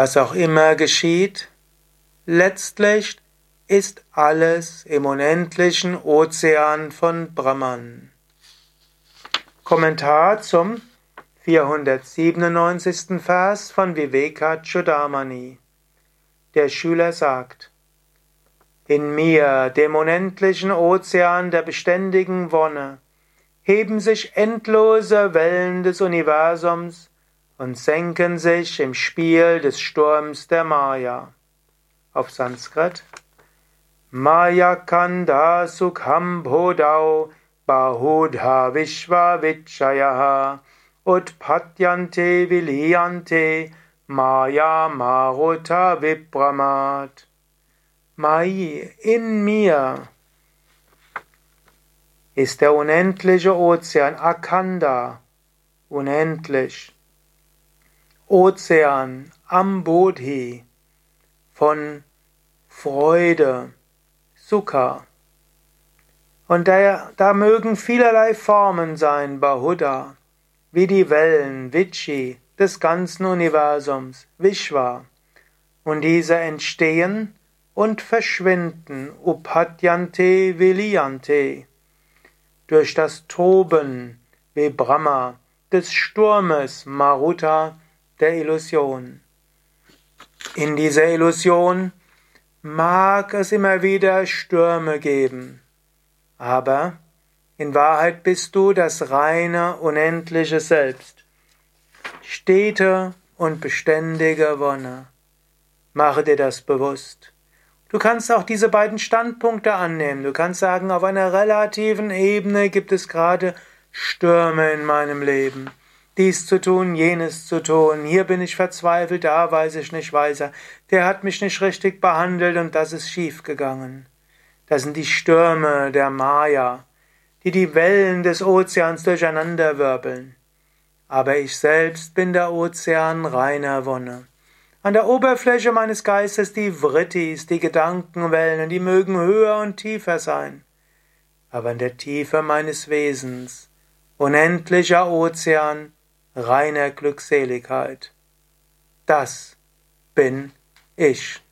Was auch immer geschieht, letztlich ist alles im unendlichen Ozean von Brahman. Kommentar zum 497. Vers von Viveka Chudamani. Der Schüler sagt, in mir, dem unendlichen Ozean der beständigen Wonne, heben sich endlose Wellen des Universums und senken sich im Spiel des Sturms der Maya. Auf Sanskrit. Maya Kanda Sukham Bodau Bahudha Vishva Vichayaha Utpatyante Viliyante Maya Maruta Vipramat Mai in mir ist der unendliche Ozean Akanda unendlich Ozean Ambodhi von Freude Sukha und da, da mögen vielerlei Formen sein, Bahuda, wie die Wellen, Vichi, des ganzen Universums, Vishwa. Und diese entstehen und verschwinden, Upadyante Viliyante, durch das Toben, wie Brahma, des Sturmes, Maruta, der Illusion. In dieser Illusion mag es immer wieder Stürme geben. Aber in Wahrheit bist du das reine, unendliche Selbst. Stete und beständige Wonne. Mache dir das bewusst. Du kannst auch diese beiden Standpunkte annehmen. Du kannst sagen, auf einer relativen Ebene gibt es gerade Stürme in meinem Leben. Dies zu tun, jenes zu tun. Hier bin ich verzweifelt, da weiß ich nicht weiter. Der hat mich nicht richtig behandelt und das ist schiefgegangen. Das sind die Stürme der Maya, die die Wellen des Ozeans durcheinanderwirbeln. Aber ich selbst bin der Ozean reiner Wonne. An der Oberfläche meines Geistes die Vrittis, die Gedankenwellen, die mögen höher und tiefer sein. Aber in der Tiefe meines Wesens, unendlicher Ozean, reiner Glückseligkeit. Das bin ich.